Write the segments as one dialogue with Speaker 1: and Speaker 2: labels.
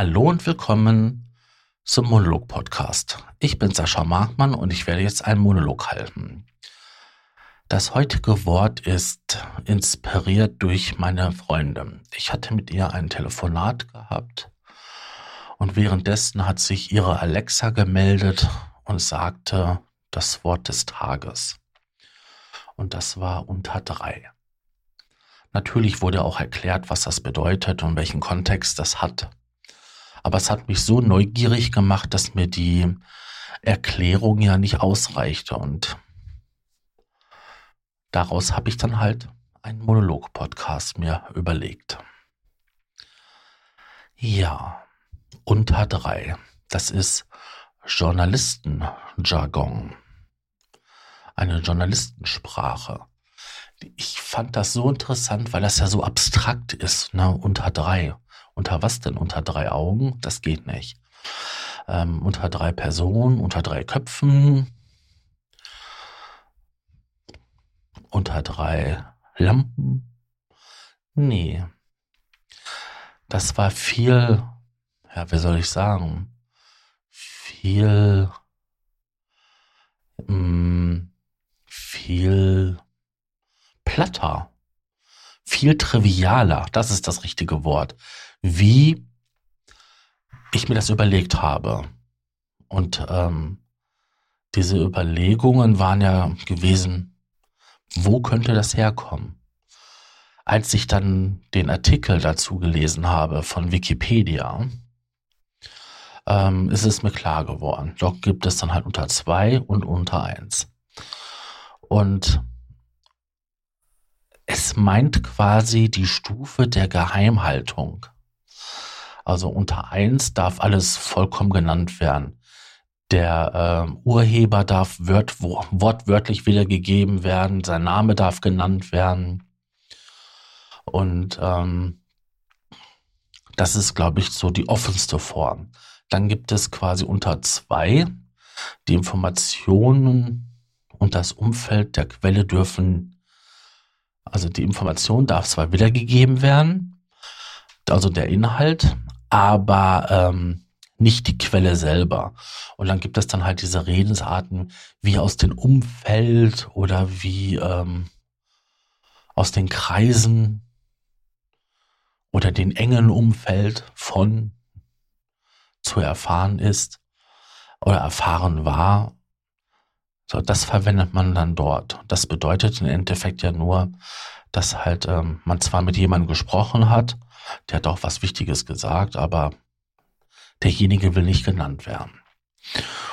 Speaker 1: Hallo und willkommen zum Monolog-Podcast. Ich bin Sascha Markmann und ich werde jetzt einen Monolog halten. Das heutige Wort ist inspiriert durch meine Freundin. Ich hatte mit ihr ein Telefonat gehabt und währenddessen hat sich ihre Alexa gemeldet und sagte das Wort des Tages. Und das war unter drei. Natürlich wurde auch erklärt, was das bedeutet und welchen Kontext das hat. Aber es hat mich so neugierig gemacht, dass mir die Erklärung ja nicht ausreichte. Und daraus habe ich dann halt einen Monolog-Podcast mir überlegt. Ja, unter drei. Das ist Journalistenjargon. Eine Journalistensprache. Ich fand das so interessant, weil das ja so abstrakt ist, ne? Unter drei. Unter was denn? Unter drei Augen? Das geht nicht. Ähm, unter drei Personen, unter drei Köpfen, unter drei Lampen. Nee. Das war viel, ja, wie soll ich sagen, viel, mh, mm, viel platter, viel trivialer, das ist das richtige Wort, wie ich mir das überlegt habe. Und ähm, diese Überlegungen waren ja gewesen, wo könnte das herkommen? Als ich dann den Artikel dazu gelesen habe von Wikipedia, ähm, ist es mir klar geworden. Dort gibt es dann halt unter zwei und unter eins. Und es meint quasi die Stufe der Geheimhaltung. Also unter eins darf alles vollkommen genannt werden. Der äh, Urheber darf wört, wortwörtlich wiedergegeben werden, sein Name darf genannt werden. Und ähm, das ist, glaube ich, so die offenste Form. Dann gibt es quasi unter zwei die Informationen und das Umfeld der Quelle dürfen also die Information darf zwar wiedergegeben werden, also der Inhalt, aber ähm, nicht die Quelle selber. Und dann gibt es dann halt diese Redensarten wie aus dem Umfeld oder wie ähm, aus den Kreisen oder den engen Umfeld von zu erfahren ist oder erfahren war so, das verwendet man dann dort. Das bedeutet im Endeffekt ja nur, dass halt ähm, man zwar mit jemandem gesprochen hat, der hat auch was Wichtiges gesagt, aber derjenige will nicht genannt werden.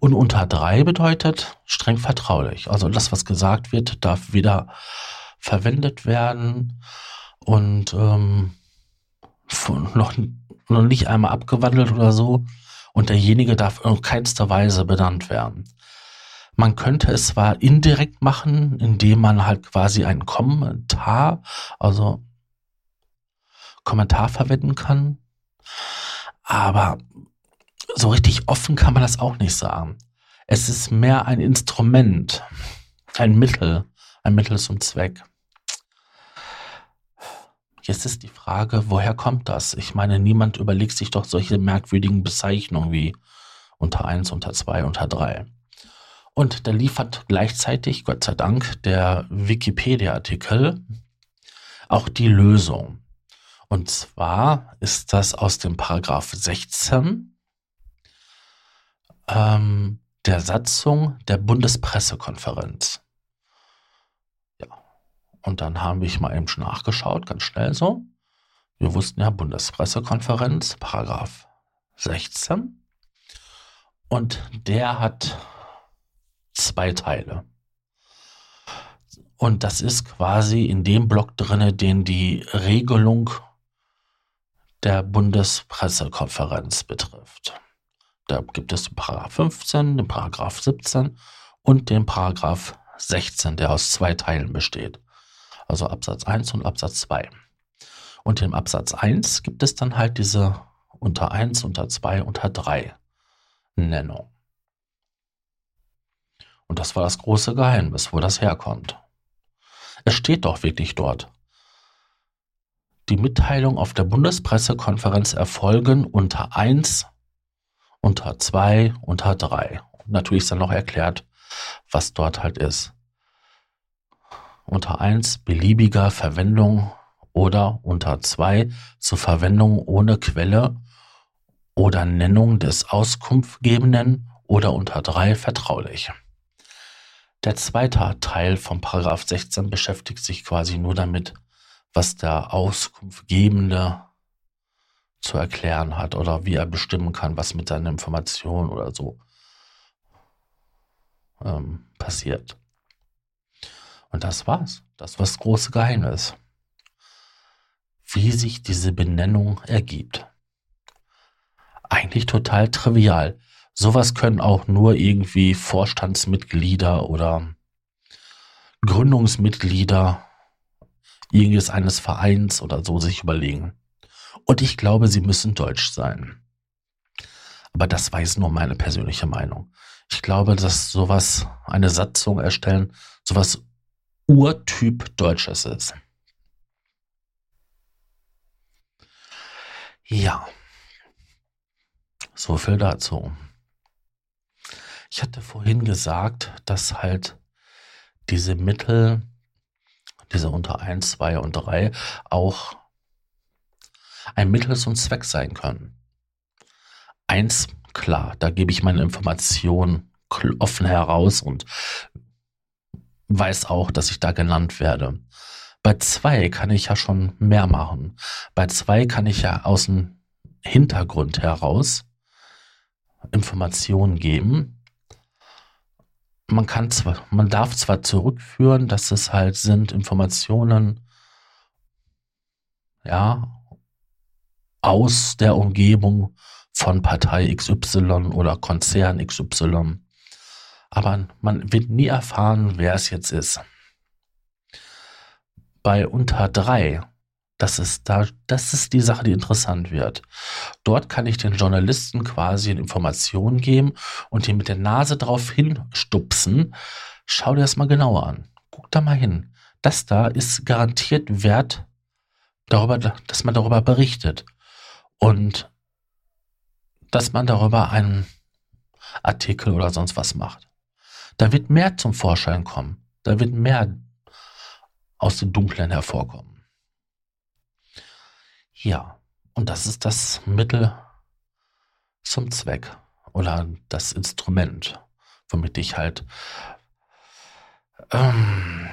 Speaker 1: Und unter drei bedeutet streng vertraulich. Also das, was gesagt wird, darf wieder verwendet werden und ähm, noch, noch nicht einmal abgewandelt oder so. Und derjenige darf in keinster Weise benannt werden. Man könnte es zwar indirekt machen, indem man halt quasi einen Kommentar, also Kommentar verwenden kann, aber so richtig offen kann man das auch nicht sagen. Es ist mehr ein Instrument, ein Mittel, ein Mittel zum Zweck. Jetzt ist die Frage, woher kommt das? Ich meine, niemand überlegt sich doch solche merkwürdigen Bezeichnungen wie unter eins, unter zwei, unter drei. Und da liefert gleichzeitig, Gott sei Dank, der Wikipedia-Artikel auch die Lösung. Und zwar ist das aus dem Paragraph 16 ähm, der Satzung der Bundespressekonferenz. Ja. Und dann haben wir mal eben schon nachgeschaut, ganz schnell so. Wir wussten ja Bundespressekonferenz, Paragraph 16. Und der hat zwei Teile. Und das ist quasi in dem Block drinne, den die Regelung der Bundespressekonferenz betrifft. Da gibt es den Paragraph 15, den Paragraph 17 und den Paragraph 16, der aus zwei Teilen besteht. Also Absatz 1 und Absatz 2. Und im Absatz 1 gibt es dann halt diese unter 1, unter 2, unter 3 Nennung. Und das war das große Geheimnis, wo das herkommt. Es steht doch wirklich dort. Die Mitteilung auf der Bundespressekonferenz erfolgen unter 1, unter 2, unter 3. Natürlich ist dann noch erklärt, was dort halt ist. Unter 1 beliebiger Verwendung oder unter 2 zur Verwendung ohne Quelle oder Nennung des Auskunftgebenden oder unter 3 vertraulich. Der zweite Teil von Paragraph 16 beschäftigt sich quasi nur damit, was der Auskunftgebende zu erklären hat oder wie er bestimmen kann, was mit seiner Information oder so ähm, passiert. Und das war's. Das war das große Geheimnis. Wie sich diese Benennung ergibt. Eigentlich total trivial. Sowas können auch nur irgendwie Vorstandsmitglieder oder Gründungsmitglieder irgendes eines Vereins oder so sich überlegen. Und ich glaube, sie müssen deutsch sein. Aber das weiß nur meine persönliche Meinung. Ich glaube, dass sowas, eine Satzung erstellen, sowas Urtyp Deutsches ist. Ja. So viel dazu. Ich hatte vorhin gesagt, dass halt diese Mittel, diese unter 1, 2 und 3 auch ein Mittel zum Zweck sein können. Eins, klar, da gebe ich meine Informationen offen heraus und weiß auch, dass ich da genannt werde. Bei zwei kann ich ja schon mehr machen. Bei zwei kann ich ja aus dem Hintergrund heraus Informationen geben, man kann zwar, man darf zwar zurückführen, dass es halt sind Informationen, ja, aus der Umgebung von Partei XY oder Konzern XY. Aber man wird nie erfahren, wer es jetzt ist. Bei unter drei das ist da, das ist die Sache, die interessant wird. Dort kann ich den Journalisten quasi Informationen geben und ihn mit der Nase drauf hinstupsen. Schau dir das mal genauer an. Guck da mal hin. Das da ist garantiert wert darüber, dass man darüber berichtet. Und dass man darüber einen Artikel oder sonst was macht. Da wird mehr zum Vorschein kommen. Da wird mehr aus dem Dunklen hervorkommen. Ja, und das ist das Mittel zum Zweck oder das Instrument, womit ich halt ähm,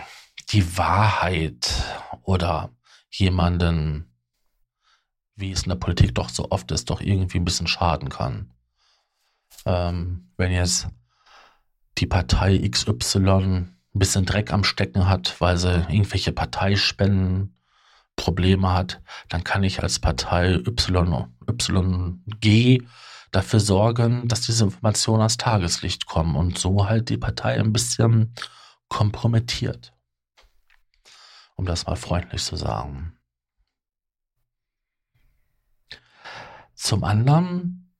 Speaker 1: die Wahrheit oder jemanden, wie es in der Politik doch so oft ist, doch irgendwie ein bisschen schaden kann. Ähm, wenn jetzt die Partei XY ein bisschen Dreck am Stecken hat, weil sie irgendwelche Parteispenden Probleme hat, dann kann ich als Partei y, YG dafür sorgen, dass diese Informationen ans Tageslicht kommen und so halt die Partei ein bisschen kompromittiert. Um das mal freundlich zu sagen. Zum anderen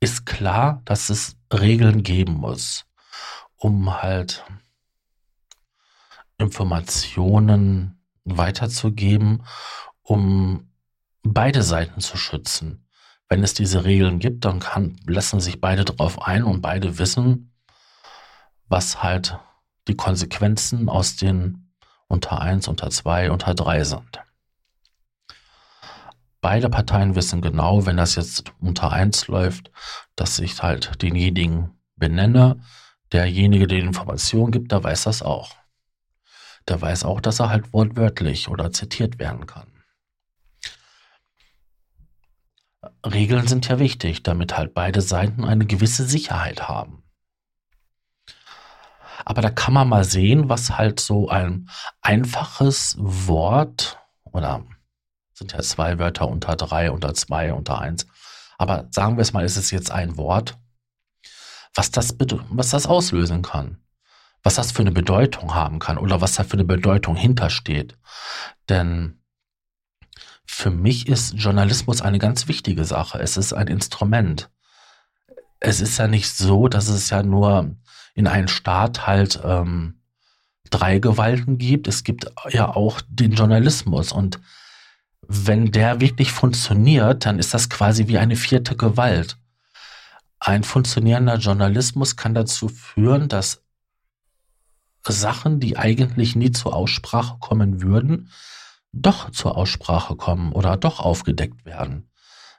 Speaker 1: ist klar, dass es Regeln geben muss, um halt Informationen weiterzugeben, um beide Seiten zu schützen. Wenn es diese Regeln gibt, dann kann, lassen sich beide darauf ein und beide wissen, was halt die Konsequenzen aus den unter 1, unter 2, unter 3 sind. Beide Parteien wissen genau, wenn das jetzt unter 1 läuft, dass ich halt denjenigen benenne. Derjenige, der die Information gibt, der weiß das auch der weiß auch, dass er halt wortwörtlich oder zitiert werden kann. Regeln sind ja wichtig, damit halt beide Seiten eine gewisse Sicherheit haben. Aber da kann man mal sehen, was halt so ein einfaches Wort oder sind ja zwei Wörter unter drei, unter zwei, unter eins. Aber sagen wir es mal, ist es jetzt ein Wort, was das, was das auslösen kann was das für eine Bedeutung haben kann oder was da für eine Bedeutung hintersteht. Denn für mich ist Journalismus eine ganz wichtige Sache. Es ist ein Instrument. Es ist ja nicht so, dass es ja nur in einen Staat halt ähm, drei Gewalten gibt. Es gibt ja auch den Journalismus und wenn der wirklich funktioniert, dann ist das quasi wie eine vierte Gewalt. Ein funktionierender Journalismus kann dazu führen, dass Sachen, die eigentlich nie zur Aussprache kommen würden, doch zur Aussprache kommen oder doch aufgedeckt werden.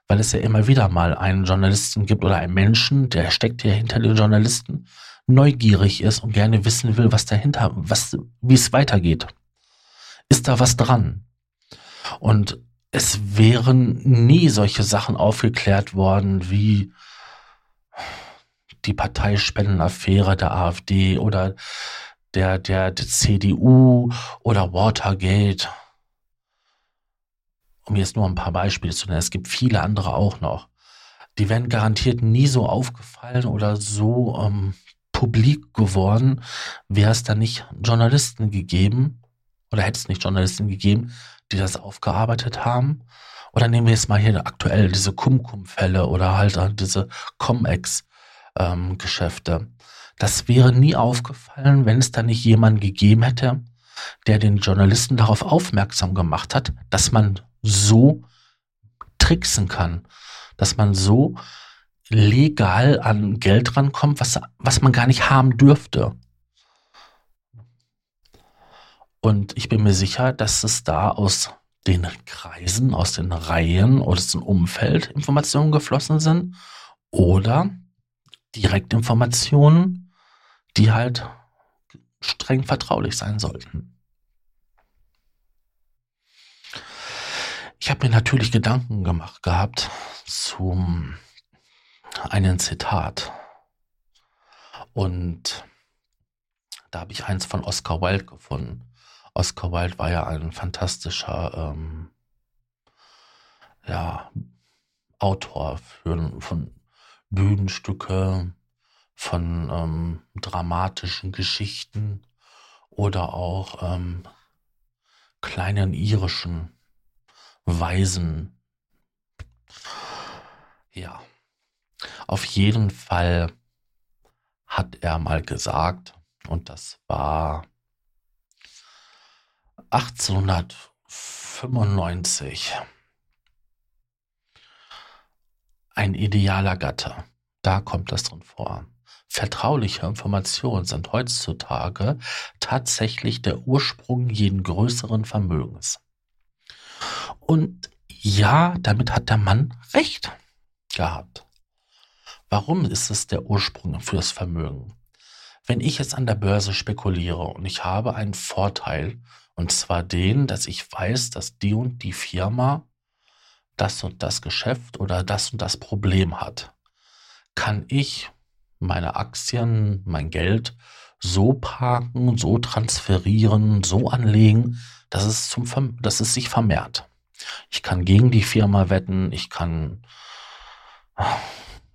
Speaker 1: Weil es ja immer wieder mal einen Journalisten gibt oder einen Menschen, der steckt ja hinter den Journalisten, neugierig ist und gerne wissen will, was dahinter, was, wie es weitergeht. Ist da was dran? Und es wären nie solche Sachen aufgeklärt worden wie die Parteispendenaffäre der AfD oder der, der, der CDU oder Watergate. Um jetzt nur ein paar Beispiele zu nennen. Es gibt viele andere auch noch. Die wären garantiert nie so aufgefallen oder so ähm, publik geworden, wäre es da nicht Journalisten gegeben oder hätte es nicht Journalisten gegeben, die das aufgearbeitet haben. Oder nehmen wir jetzt mal hier aktuell diese Kum-Kum-Fälle oder halt diese Com-Ex-Geschäfte. Ähm, das wäre nie aufgefallen, wenn es da nicht jemanden gegeben hätte, der den Journalisten darauf aufmerksam gemacht hat, dass man so tricksen kann, dass man so legal an Geld rankommt, was, was man gar nicht haben dürfte. Und ich bin mir sicher, dass es da aus den Kreisen, aus den Reihen oder aus dem Umfeld Informationen geflossen sind oder Direktinformationen, die halt streng vertraulich sein sollten. Ich habe mir natürlich Gedanken gemacht gehabt zum einen Zitat. Und da habe ich eins von Oscar Wilde gefunden. Oscar Wilde war ja ein fantastischer ähm, ja, Autor für, von Bühnenstücke, von ähm, dramatischen Geschichten oder auch ähm, kleinen irischen Weisen. Ja, auf jeden Fall hat er mal gesagt, und das war 1895, ein idealer Gatte. Da kommt das drin vor. Vertrauliche Informationen sind heutzutage tatsächlich der Ursprung jeden größeren Vermögens. Und ja, damit hat der Mann recht gehabt. Warum ist es der Ursprung fürs Vermögen? Wenn ich jetzt an der Börse spekuliere und ich habe einen Vorteil, und zwar den, dass ich weiß, dass die und die Firma das und das Geschäft oder das und das Problem hat, kann ich meine Aktien, mein Geld so parken, so transferieren, so anlegen, dass es, zum, dass es sich vermehrt. Ich kann gegen die Firma wetten, ich kann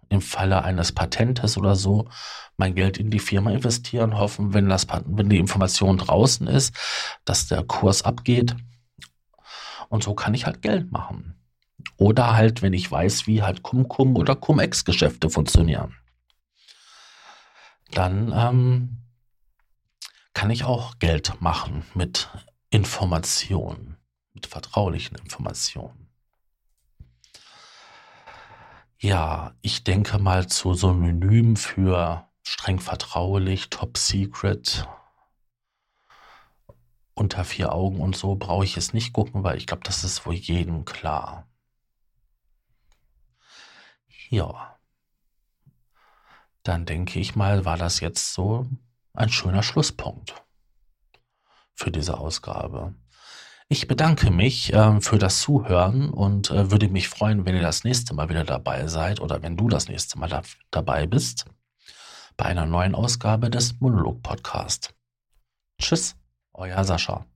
Speaker 1: im Falle eines Patentes oder so mein Geld in die Firma investieren, hoffen, wenn das, wenn die Information draußen ist, dass der Kurs abgeht. Und so kann ich halt Geld machen. Oder halt, wenn ich weiß, wie halt Cum-Cum oder Cum-Ex-Geschäfte funktionieren. Dann ähm, kann ich auch Geld machen mit Informationen, mit vertraulichen Informationen. Ja, ich denke mal zu Synonym für streng vertraulich, top secret, unter vier Augen und so brauche ich es nicht gucken, weil ich glaube, das ist wohl jedem klar. Ja. Dann denke ich mal, war das jetzt so ein schöner Schlusspunkt für diese Ausgabe. Ich bedanke mich äh, für das Zuhören und äh, würde mich freuen, wenn ihr das nächste Mal wieder dabei seid oder wenn du das nächste Mal da, dabei bist bei einer neuen Ausgabe des Monolog Podcast. Tschüss, euer Sascha.